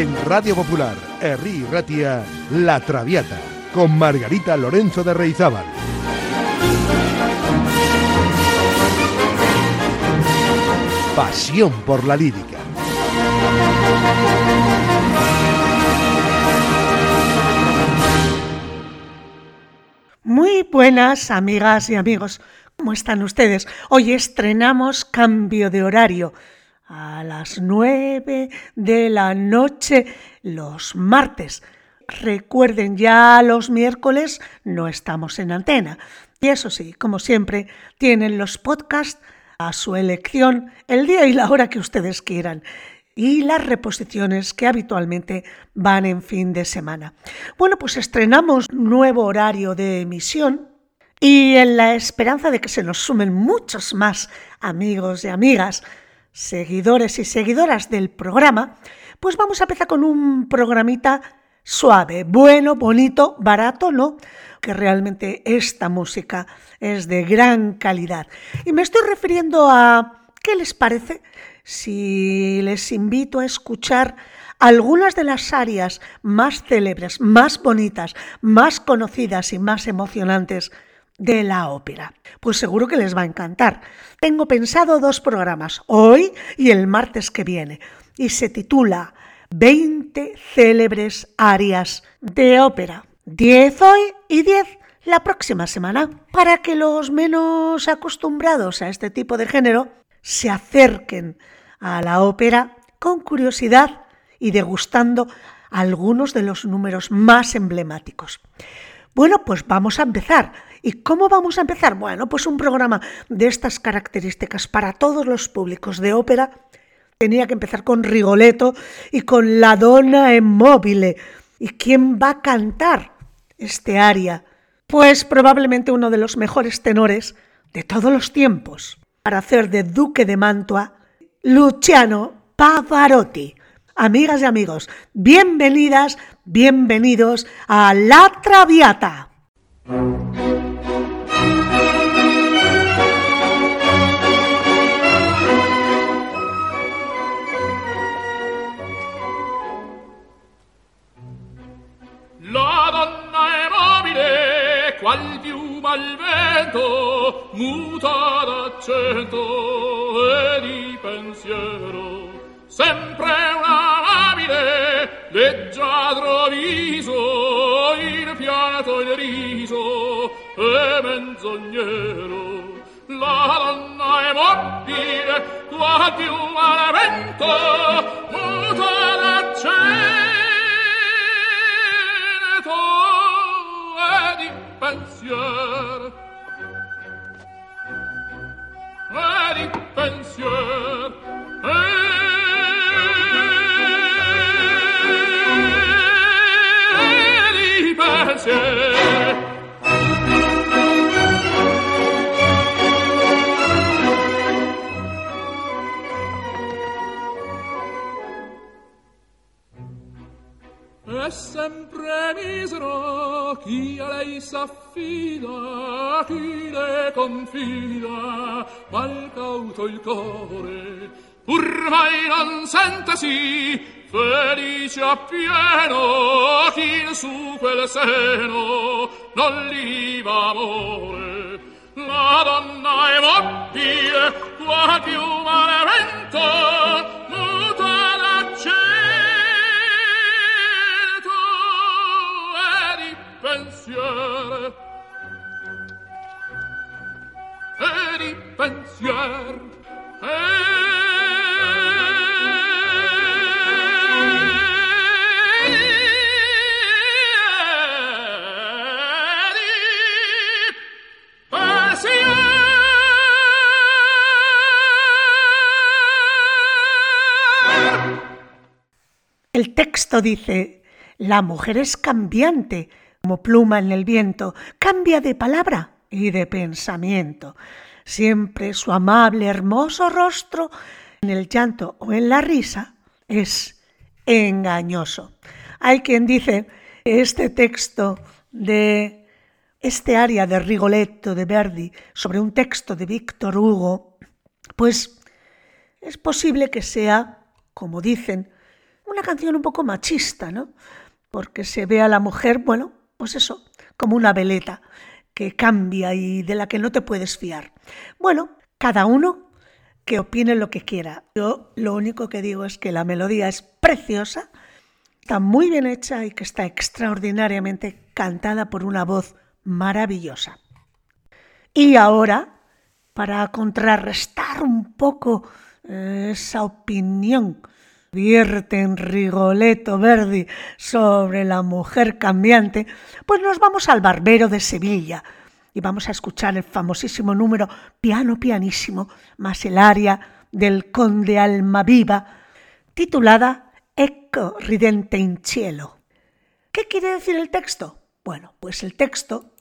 En Radio Popular, Herri Ratia, La Traviata, con Margarita Lorenzo de Reizábal. Pasión por la lírica. Muy buenas amigas y amigos, ¿cómo están ustedes? Hoy estrenamos cambio de horario a las nueve de la noche los martes. Recuerden, ya los miércoles no estamos en antena. Y eso sí, como siempre, tienen los podcasts a su elección el día y la hora que ustedes quieran y las reposiciones que habitualmente van en fin de semana. Bueno, pues estrenamos nuevo horario de emisión y en la esperanza de que se nos sumen muchos más amigos y amigas seguidores y seguidoras del programa, pues vamos a empezar con un programita suave, bueno, bonito, barato, ¿no? Que realmente esta música es de gran calidad. Y me estoy refiriendo a, ¿qué les parece si les invito a escuchar algunas de las áreas más célebres, más bonitas, más conocidas y más emocionantes de la ópera. Pues seguro que les va a encantar. Tengo pensado dos programas, hoy y el martes que viene, y se titula 20 célebres arias de ópera. 10 hoy y 10 la próxima semana, para que los menos acostumbrados a este tipo de género se acerquen a la ópera con curiosidad y degustando algunos de los números más emblemáticos. Bueno, pues vamos a empezar. ¿Y cómo vamos a empezar? Bueno, pues un programa de estas características para todos los públicos de ópera tenía que empezar con Rigoletto y con La Donna en móvil. ¿Y quién va a cantar este aria? Pues probablemente uno de los mejores tenores de todos los tiempos, para hacer de Duque de Mantua, Luciano Pavarotti. Amigas y amigos, bienvenidas, bienvenidos a La Traviata. La donna è mobile, qual piuma al vento, muta d'accento e di pensiero. Sempre una amabile, leggiadro viso, il pianto il riso e menzognero. La donna è mobile, qual piuma al vento, muta d'accento e di pensier e di pensier e pensier È sempre misero chi a lei s'affida, chi le confida, mal cauto il core, pur mai non sentesi felice appieno chi in su quel seno non li va amore. La donna è mobile, qua più malevento, muta l'accento e di pensier. E di pensier. E El texto dice, la mujer es cambiante, como pluma en el viento, cambia de palabra y de pensamiento. Siempre su amable, hermoso rostro, en el llanto o en la risa, es engañoso. Hay quien dice este texto de este aria de Rigoletto de Verdi sobre un texto de Víctor Hugo, pues es posible que sea, como dicen, Una canción un poco machista, ¿no? Porque se ve a la mujer, bueno, pues eso, como una veleta que cambia y de la que no te puedes fiar. Bueno, cada uno que opine lo que quiera. Yo lo único que digo es que la melodía es preciosa, está muy bien hecha y que está extraordinariamente cantada por una voz maravillosa. Y ahora, para contrarrestar un poco eh, esa opinión vierte en Rigoletto Verdi sobre la mujer cambiante, pues nos vamos al Barbero de Sevilla y vamos a escuchar el famosísimo número piano pianísimo más el aria del conde Almaviva titulada Ecco ridente in cielo. ¿Qué quiere decir el texto? Bueno, pues el texto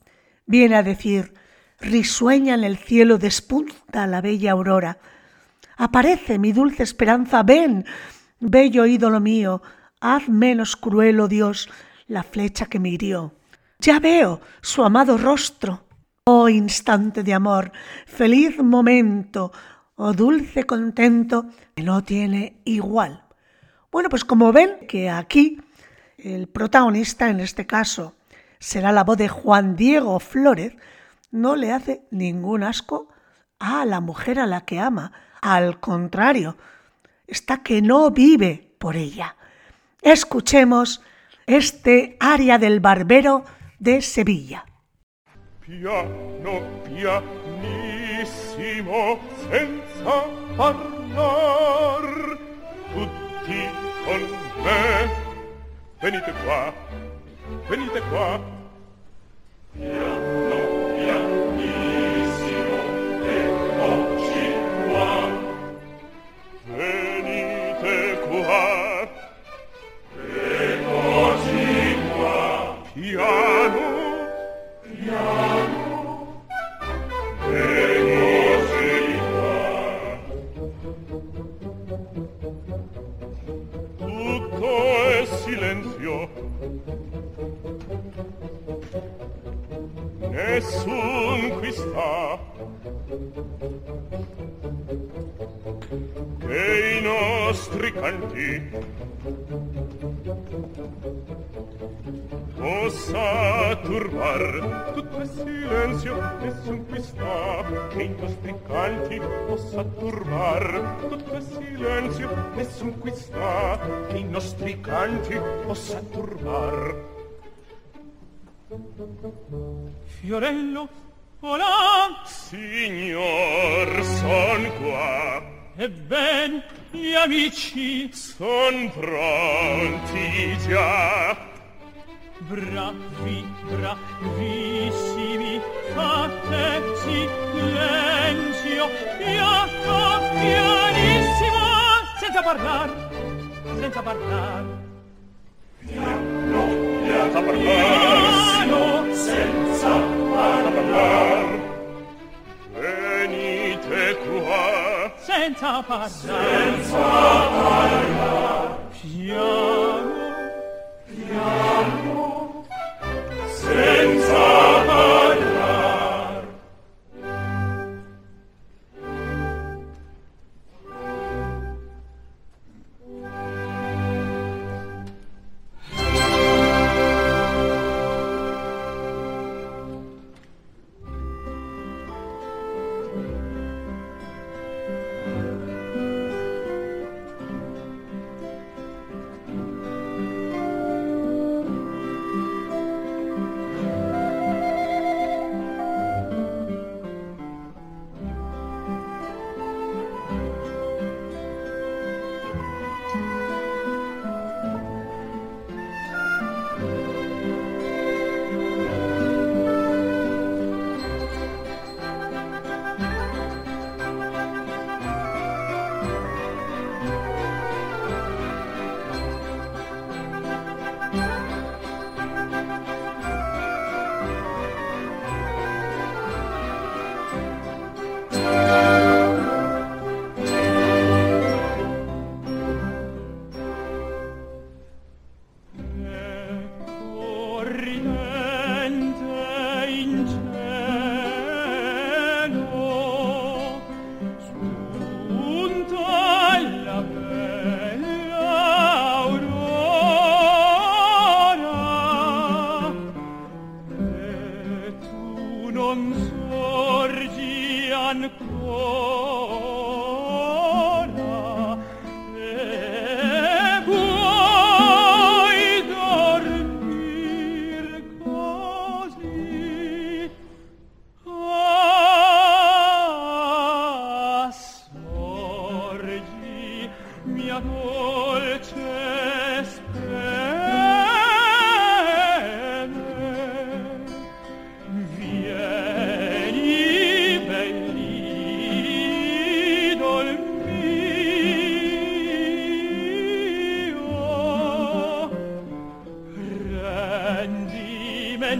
viene a decir risueña en el cielo despunta la bella aurora. Aparece mi dulce esperanza, ven, bello ídolo mío, haz menos cruel, oh Dios, la flecha que me hirió. Ya veo su amado rostro, oh instante de amor, feliz momento, oh dulce contento que no tiene igual. Bueno, pues como ven que aquí el protagonista en este caso será la voz de Juan Diego Flórez, no le hace ningún asco a la mujer a la que ama. Al contrario, está que no vive por ella. Escuchemos este aria del barbero de Sevilla. Piano pianissimo senza parlar tutti con me venite qua venite qua piano e i nostri canti possa turbar tutto il silenzio nessun qui sta che i nostri canti possa turbar tutto il silenzio nessun qui sta che i nostri canti possa turbar Fiorello, hola! Signor, son qua! E ben gli amici, son pronti già. Bravi, bravissimi, fate silenzio, piano, pianissimo, senza parlar, senza parlar. senza parlare Piano, senza parlar e qua senza parola senza parola piano. Piano. Senza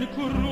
kurum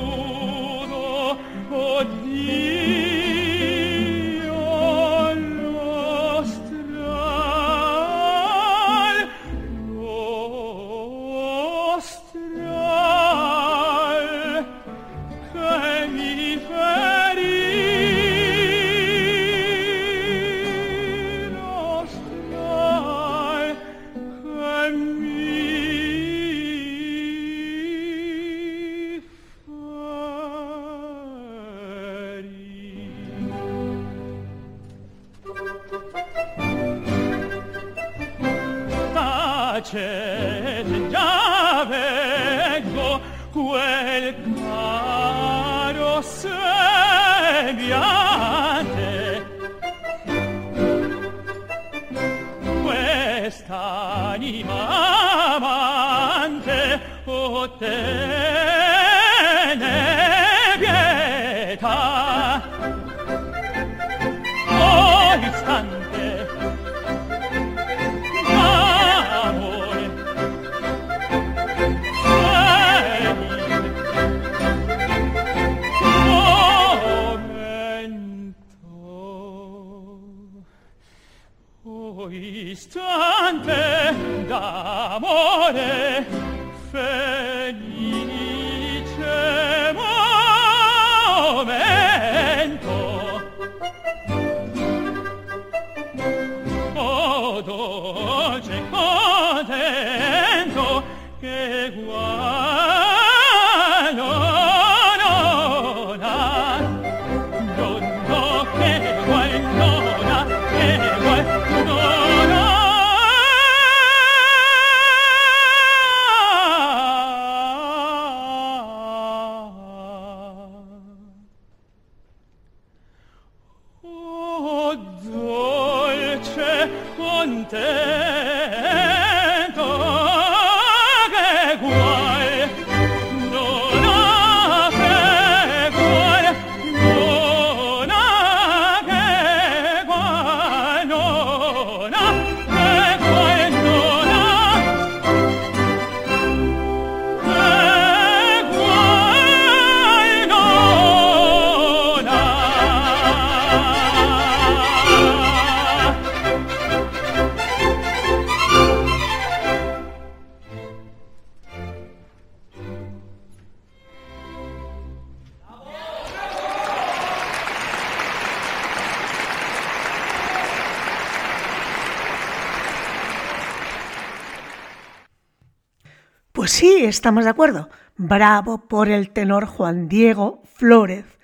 estamos de acuerdo. Bravo por el tenor Juan Diego Flórez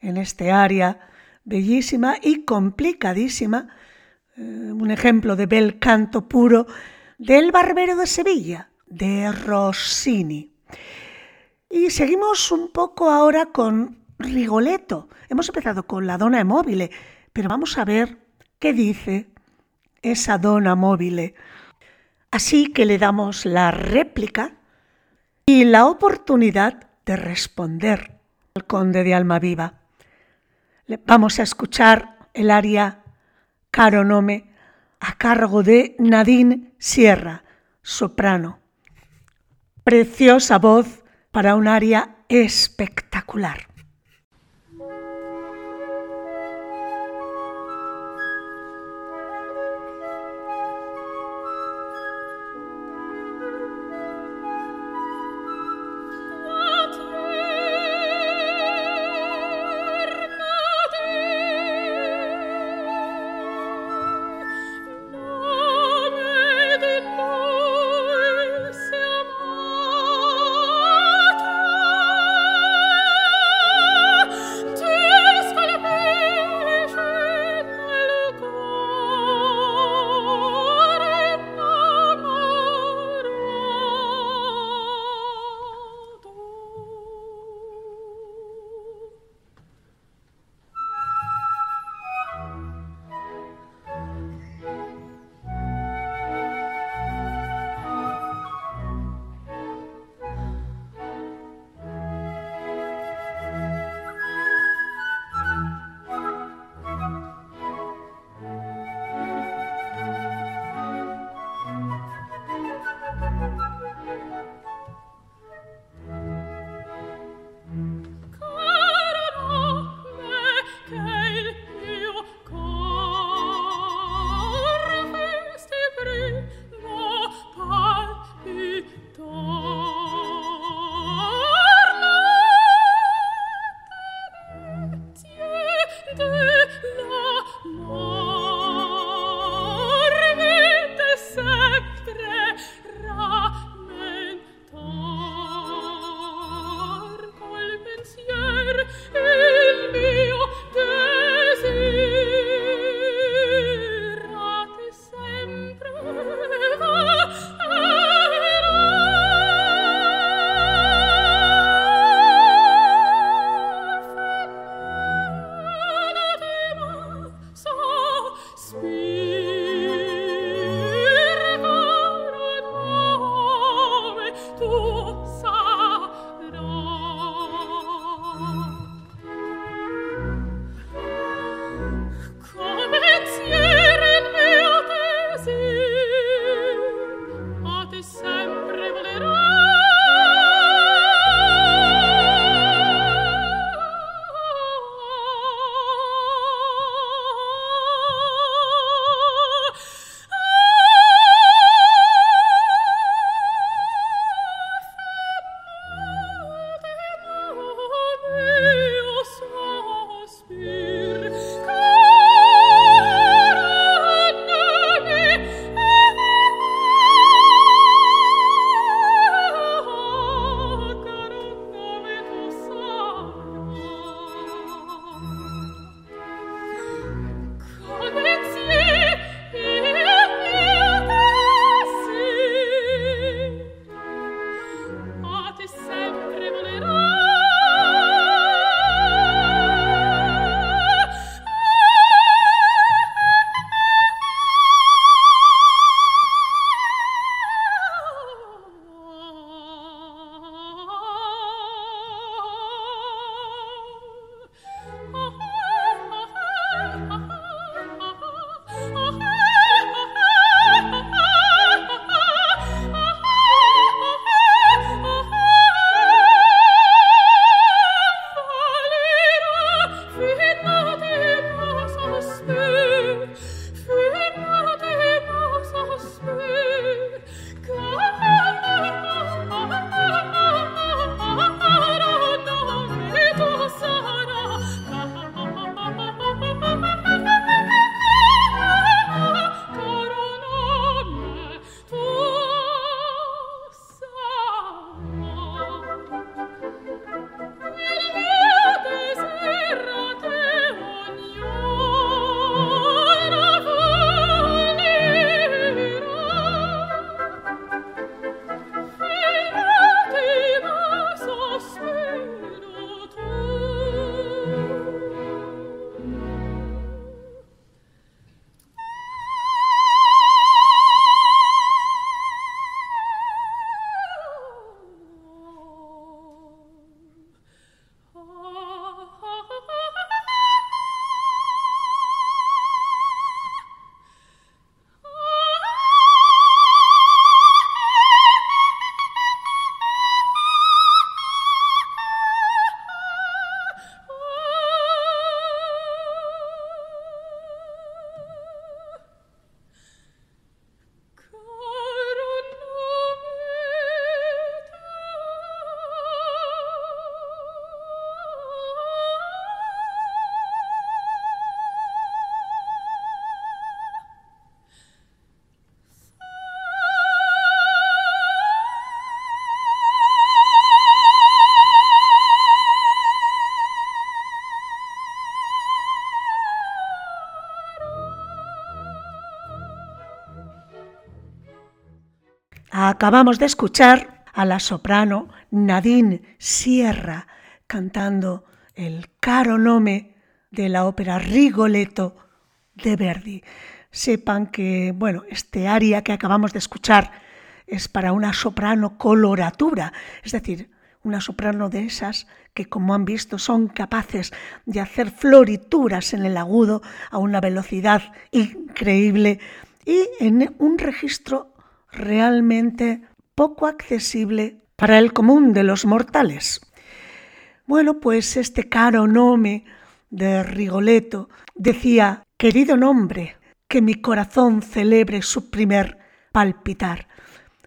en este área bellísima y complicadísima. eh, un ejemplo de bel canto puro del Barbero de Sevilla, de Rossini. Y seguimos un poco ahora con Rigoletto. Hemos empezado con la dona móvil, pero vamos a ver qué dice esa dona móvil. Así que le damos la réplica y la oportunidad de responder al conde de Almaviva. Vamos a escuchar el aria Caro Nome a cargo de Nadine Sierra, soprano. Preciosa voz para un aria espectacular. Acabamos de escuchar a la soprano Nadine Sierra cantando el caro nome de la ópera Rigoletto de Verdi. Sepan que, bueno, este aria que acabamos de escuchar es para una soprano coloratura, es decir, una soprano de esas que, como han visto, son capaces de hacer florituras en el agudo a una velocidad increíble y en un registro realmente poco accesible para el común de los mortales. Bueno, pues este caro nome de Rigoletto decía, querido nombre, que mi corazón celebre su primer palpitar.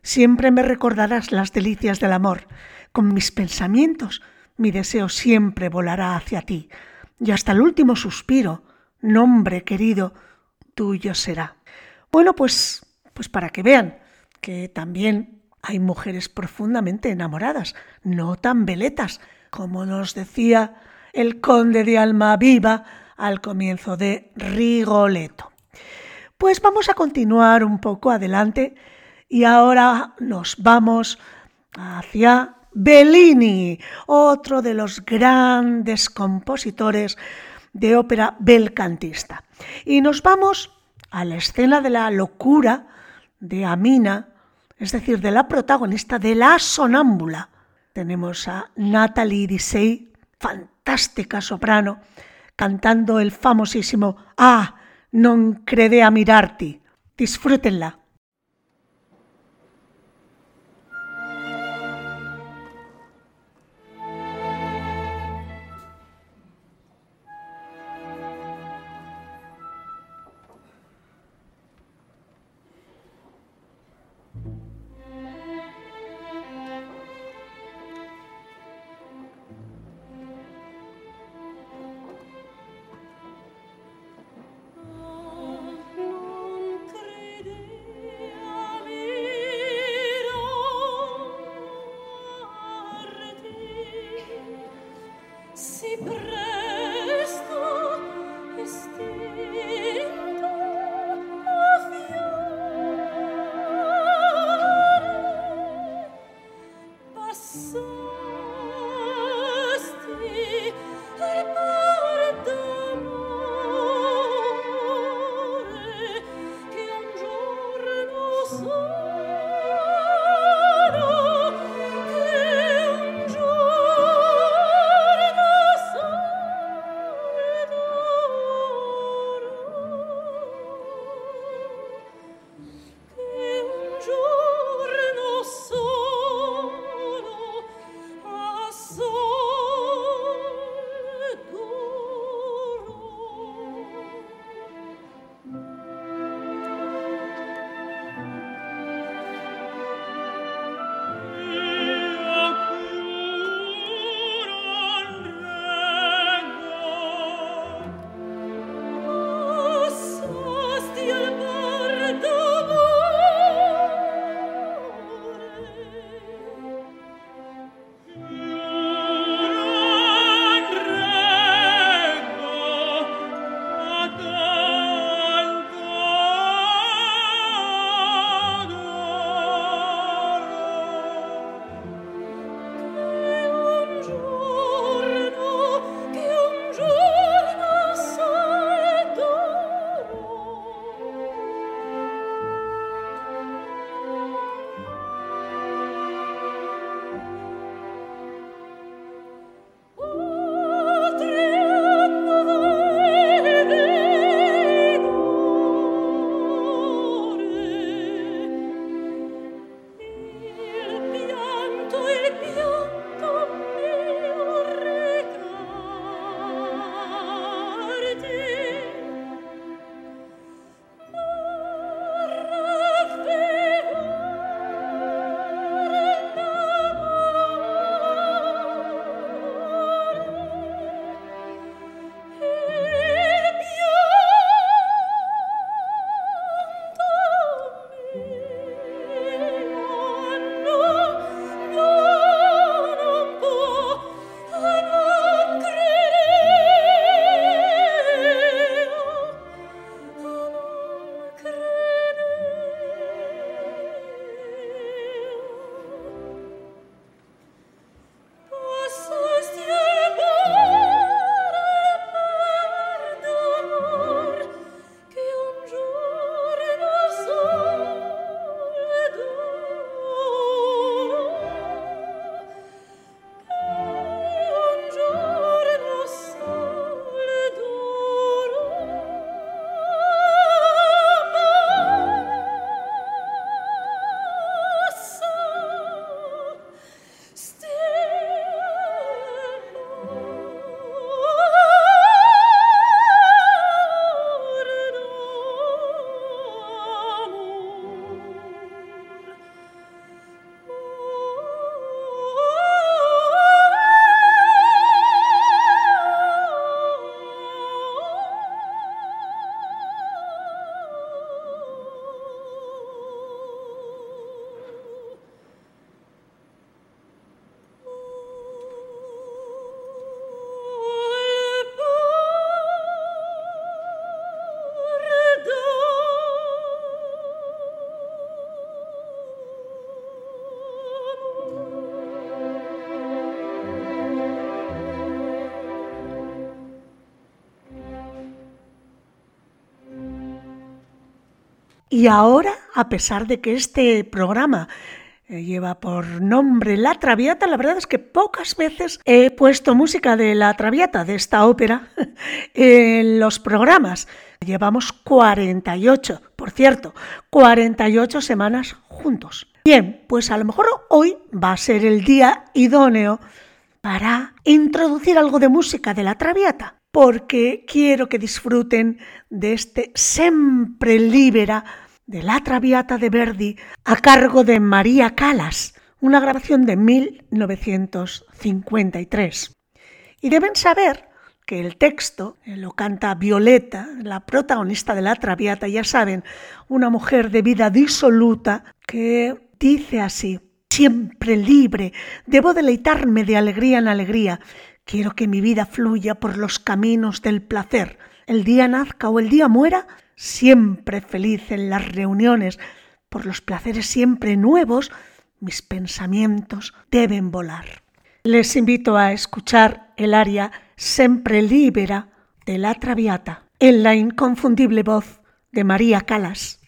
Siempre me recordarás las delicias del amor. Con mis pensamientos, mi deseo siempre volará hacia ti. y hasta el último suspiro, nombre querido, tuyo será. Bueno, pues, pues para que vean que también hay mujeres profundamente enamoradas, no tan veletas, como nos decía el conde de Almaviva al comienzo de Rigoletto. Pues vamos a continuar un poco adelante y ahora nos vamos hacia Bellini, otro de los grandes compositores de ópera belcantista. Y nos vamos a la escena de la locura de Amina, es decir, de la protagonista de La Sonámbula. Tenemos a Natalie Dissey, fantástica soprano, cantando el famosísimo Ah, non crede a mirarti. Disfrútenla. Y ahora, a pesar de que este programa eh, lleva por nombre La Traviata, la verdad es que pocas veces he puesto música de La Traviata, de esta ópera, en los programas. Llevamos 48, por cierto, 48 semanas juntos. Bien, pues a lo mejor hoy va a ser el día idóneo para introducir algo de música de La Traviata, porque quiero que disfruten de este Sempre Libera de La Traviata de Verdi a cargo de María Calas, una grabación de 1953. Y deben saber que el texto lo canta Violeta, la protagonista de La Traviata, ya saben, una mujer de vida disoluta que dice así, siempre libre, debo deleitarme de alegría en alegría, quiero que mi vida fluya por los caminos del placer, el día nazca o el día muera, siempre feliz en las reuniones, por los placeres siempre nuevos, mis pensamientos deben volar. Les invito a escuchar el aria Sempre Libera de la Traviata en la inconfundible voz de María Calas.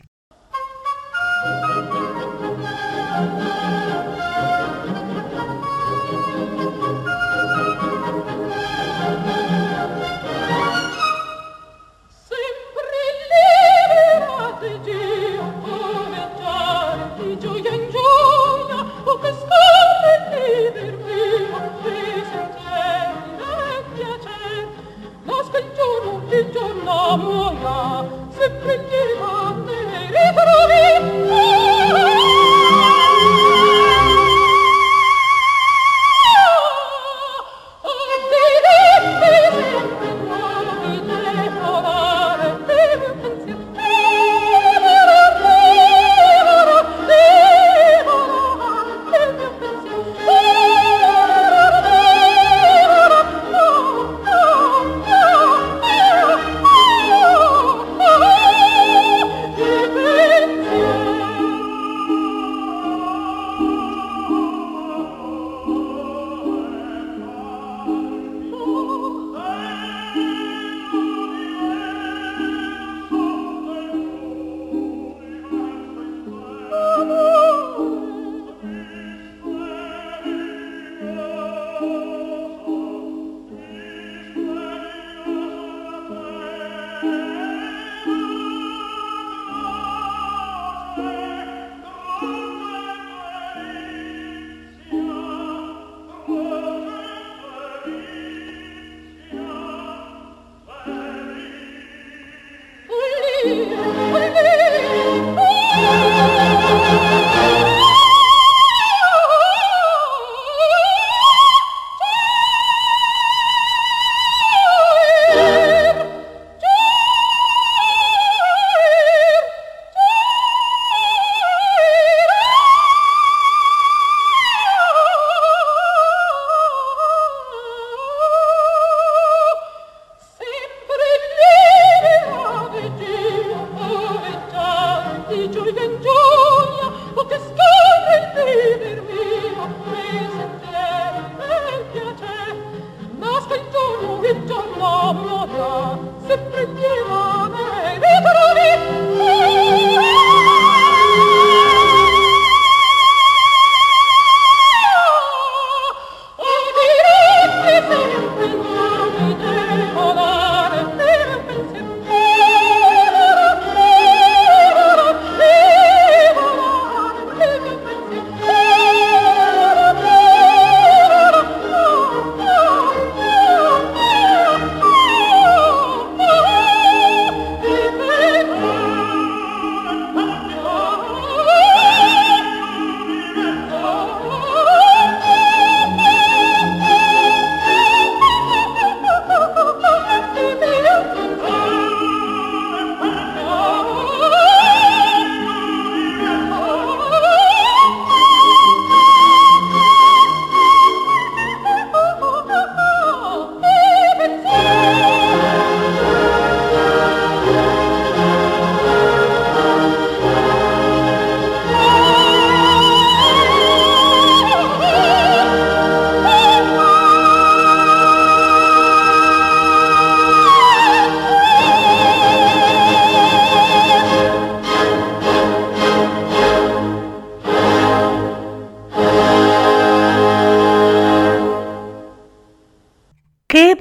amore se prendeva te ritrovi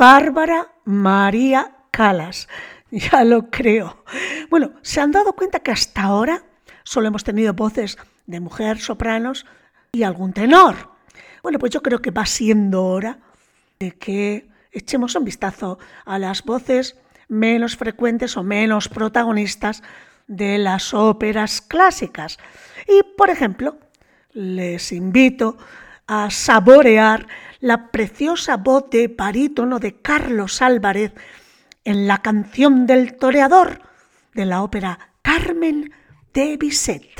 Bárbara María Calas. Ya lo creo. Bueno, ¿se han dado cuenta que hasta ahora solo hemos tenido voces de mujer, sopranos y algún tenor? Bueno, pues yo creo que va siendo hora de que echemos un vistazo a las voces menos frecuentes o menos protagonistas de las óperas clásicas. Y, por ejemplo, les invito a saborear la preciosa voz de barítono de Carlos Álvarez en la canción del toreador de la ópera Carmen de Bizet.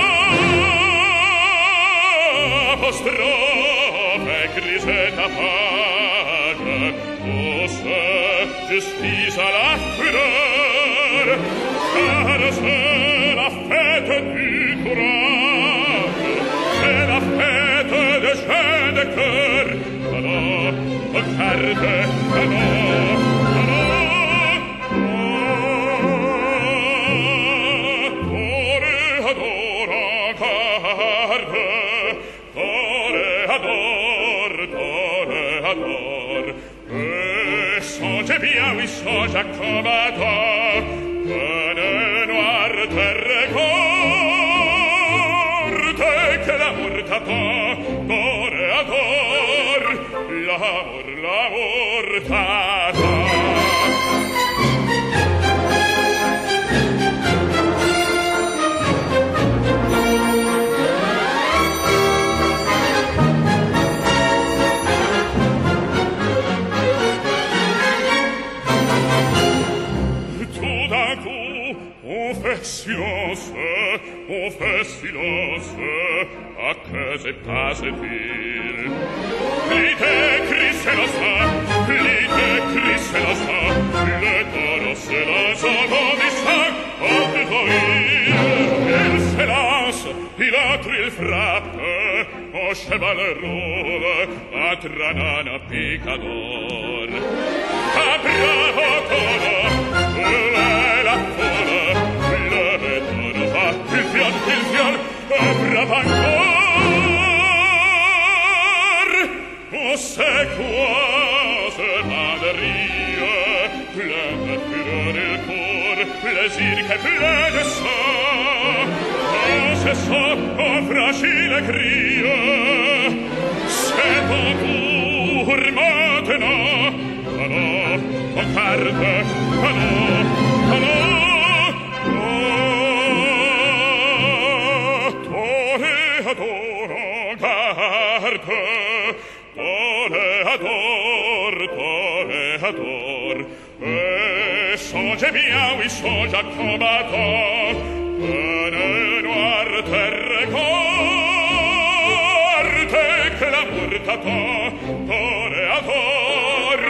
ta paga Cosa justice à la fureur Car c'est la fête du courage C'est la fête des jeunes de cœur Alors, carte, alors ma e pace dir. Lite Chris se sa Lite Chris se sa Le coro se la sa Dove sta Dove voi. Il se las Il atri il frappe O scema le rove A tranana picador. A bravo color Le désir che plein de sang Quand ce sang pauvre agile crie C'est en cours maintenant Allons, en carte, allons, gebiau i so Giacobato Pane noir terre corte che la murtato toreator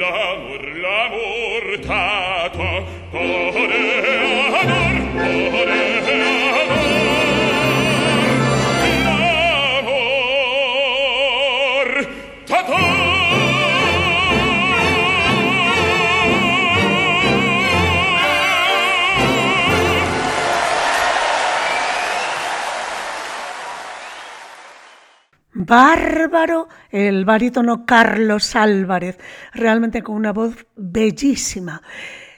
l'amor l'amor tato toreador toreador Bárbaro el barítono Carlos Álvarez, realmente con una voz bellísima.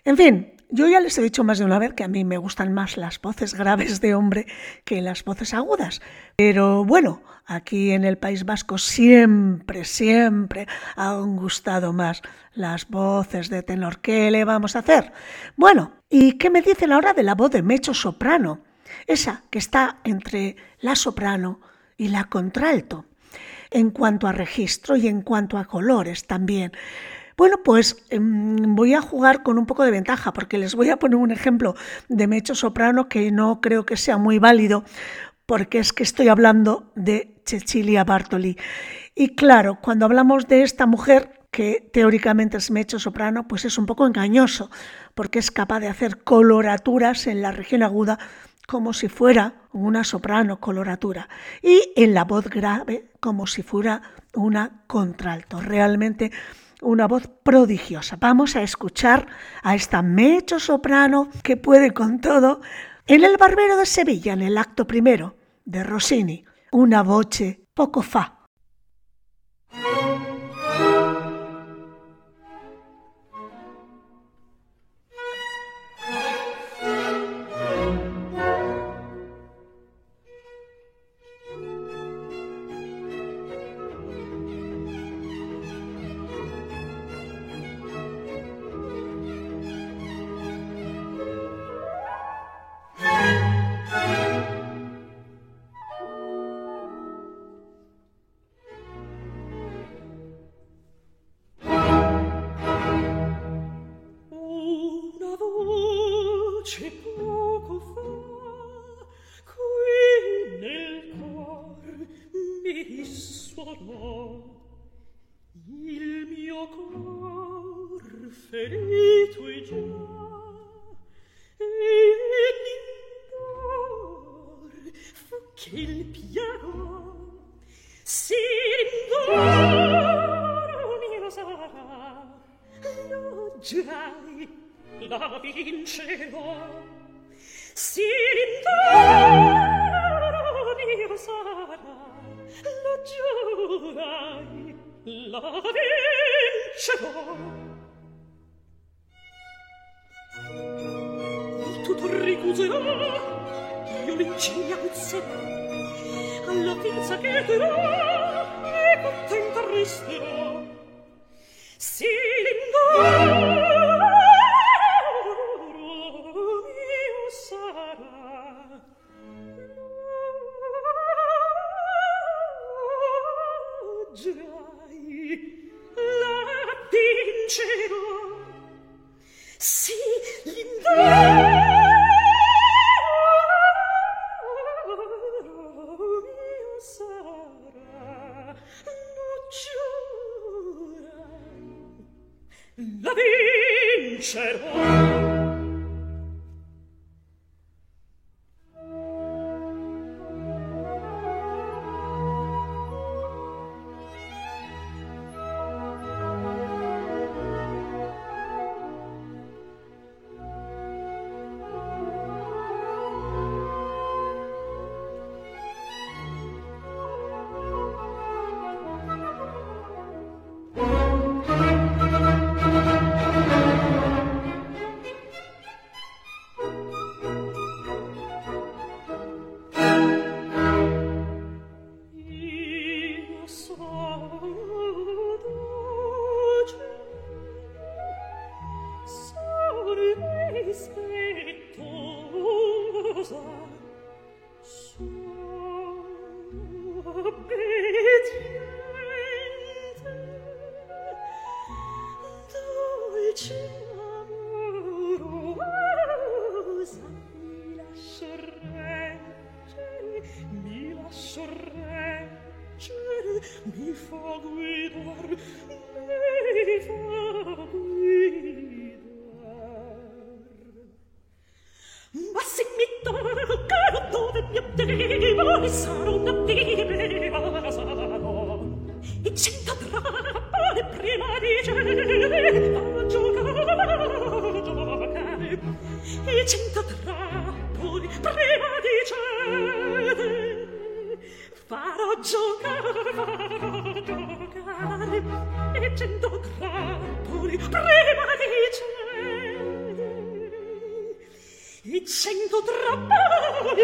En fin, yo ya les he dicho más de una vez que a mí me gustan más las voces graves de hombre que las voces agudas. Pero bueno, aquí en el País Vasco siempre, siempre han gustado más las voces de tenor. ¿Qué le vamos a hacer? Bueno, ¿y qué me dicen ahora de la voz de Mecho Soprano? esa que está entre la soprano y la contralto, en cuanto a registro y en cuanto a colores también. Bueno, pues em, voy a jugar con un poco de ventaja porque les voy a poner un ejemplo de mecho soprano que no creo que sea muy válido porque es que estoy hablando de Cecilia Bartoli. Y claro, cuando hablamos de esta mujer que teóricamente es mecho soprano, pues es un poco engañoso porque es capaz de hacer coloraturas en la región aguda como si fuera una soprano coloratura y en la voz grave como si fuera una contralto. Realmente una voz prodigiosa. Vamos a escuchar a esta mecho soprano que puede con todo en El Barbero de Sevilla, en el acto primero de Rossini, una voce poco fa. vincerò sento trappare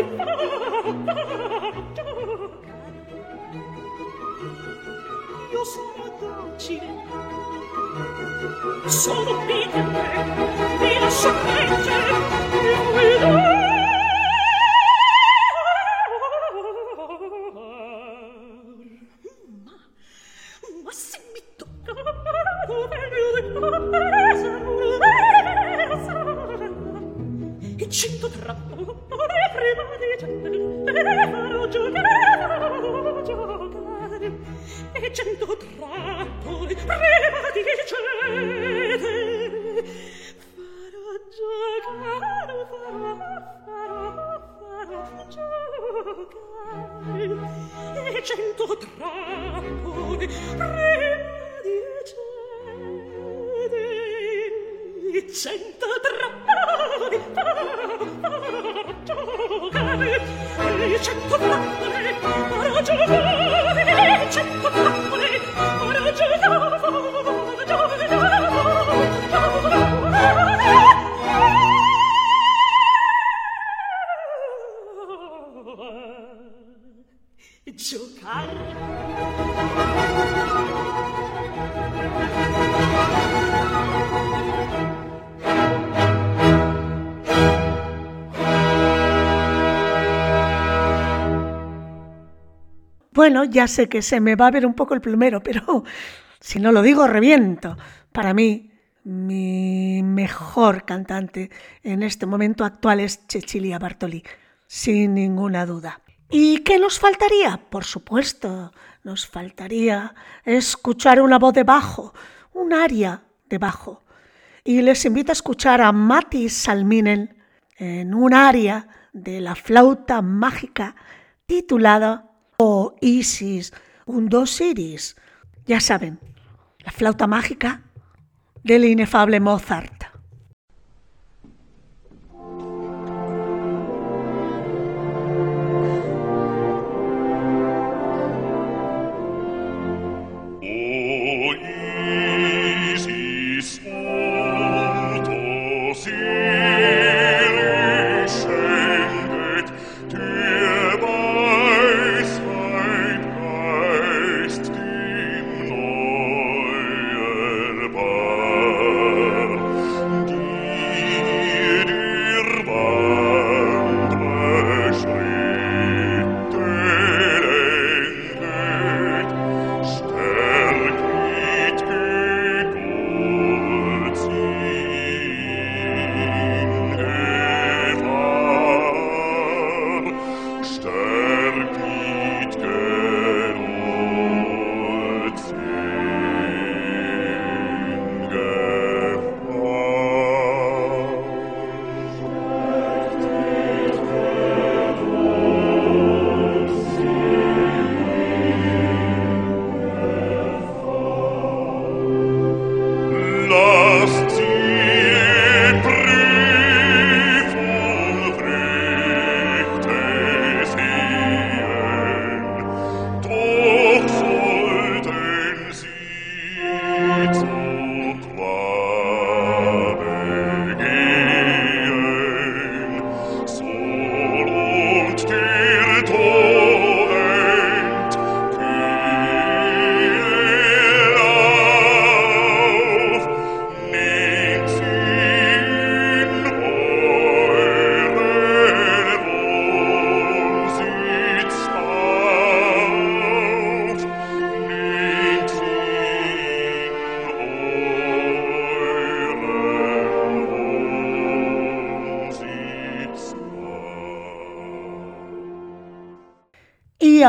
io sono docile sono piccante vi lascio crescere Bueno, ya sé que se me va a ver un poco el plumero, pero si no lo digo, reviento. Para mí, mi mejor cantante en este momento actual es Cecilia Bartoli, sin ninguna duda. ¿Y qué nos faltaría? Por supuesto, nos faltaría escuchar una voz de bajo, un aria de bajo. Y les invito a escuchar a Matti Salminen en un aria de la flauta mágica titulada o Isis, un dos iris. Ya saben, la flauta mágica del inefable Mozart.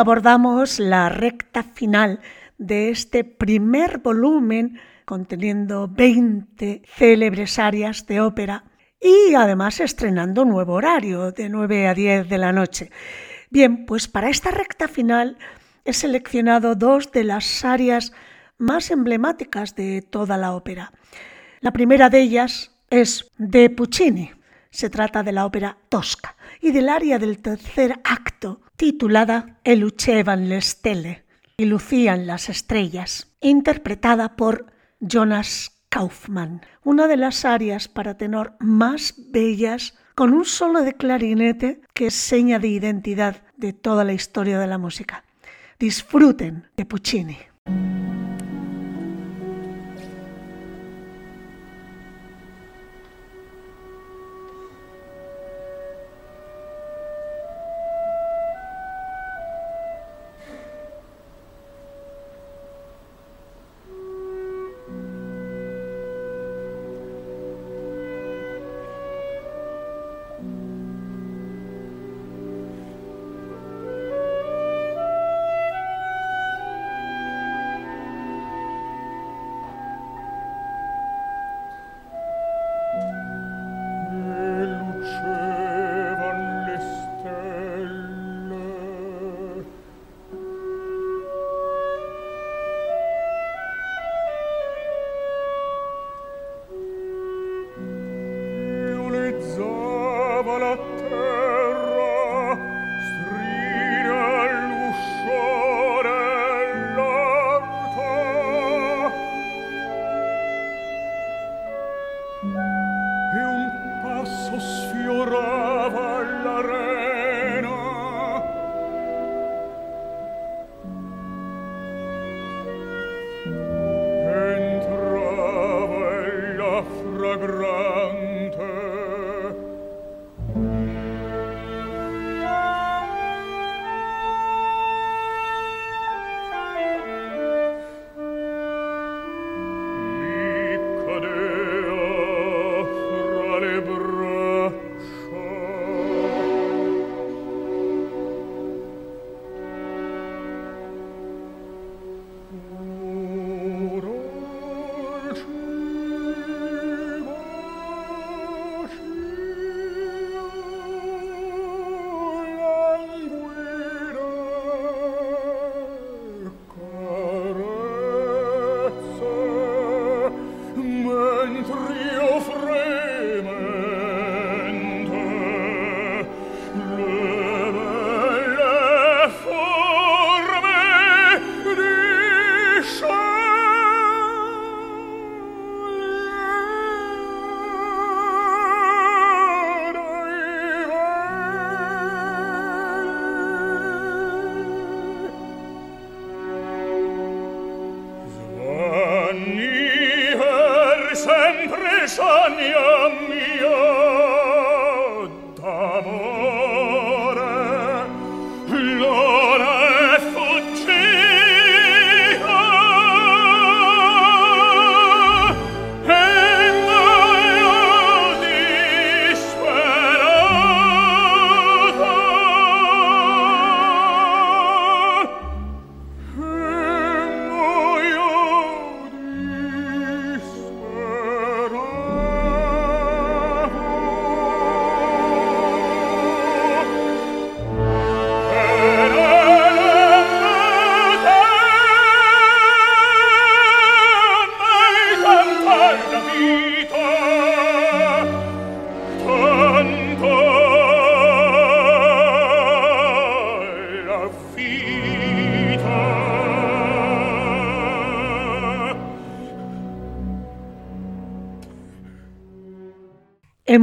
Abordamos la recta final de este primer volumen conteniendo 20 célebres áreas de ópera y además estrenando nuevo horario de 9 a 10 de la noche. Bien, pues para esta recta final he seleccionado dos de las áreas más emblemáticas de toda la ópera. La primera de ellas es de Puccini. Se trata de la ópera Tosca y del área del tercer acto titulada El Lucevan le stelle y lucían las estrellas, interpretada por Jonas Kaufmann, una de las arias para tenor más bellas con un solo de clarinete que es seña de identidad de toda la historia de la música. Disfruten de Puccini.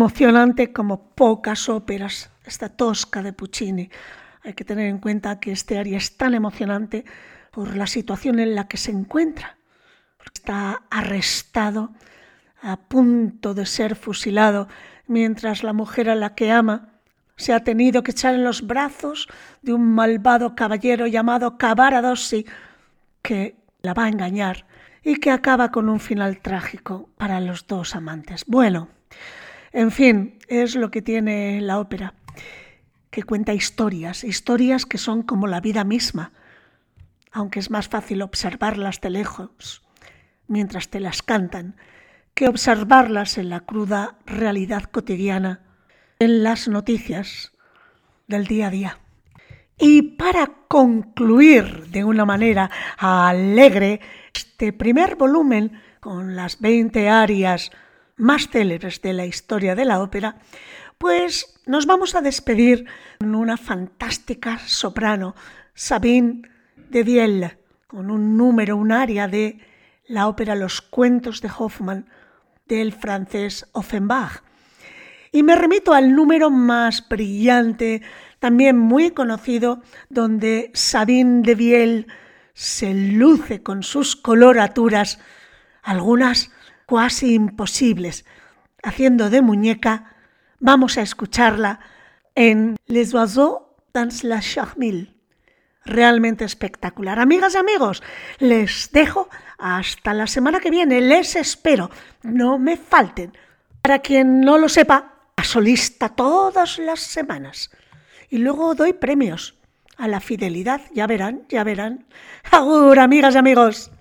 Emocionante como pocas óperas, esta Tosca de Puccini. Hay que tener en cuenta que este aria es tan emocionante por la situación en la que se encuentra. Está arrestado, a punto de ser fusilado, mientras la mujer a la que ama se ha tenido que echar en los brazos de un malvado caballero llamado Cavaradossi, que la va a engañar y que acaba con un final trágico para los dos amantes. Bueno, en fin, es lo que tiene la ópera, que cuenta historias, historias que son como la vida misma, aunque es más fácil observarlas de lejos mientras te las cantan que observarlas en la cruda realidad cotidiana, en las noticias del día a día. Y para concluir de una manera alegre este primer volumen con las 20 arias más célebres de la historia de la ópera, pues nos vamos a despedir con una fantástica soprano, Sabine de Vielle, con un número, un aria de la ópera Los cuentos de Hoffmann del francés Offenbach. Y me remito al número más brillante, también muy conocido, donde Sabine de Vielle se luce con sus coloraturas, algunas cuasi imposibles. Haciendo de muñeca, vamos a escucharla en Les Oiseaux dans la Charmille. Realmente espectacular. Amigas y amigos, les dejo hasta la semana que viene. Les espero. No me falten. Para quien no lo sepa, a solista todas las semanas. Y luego doy premios a la fidelidad. Ya verán, ya verán. Agur, amigas y amigos.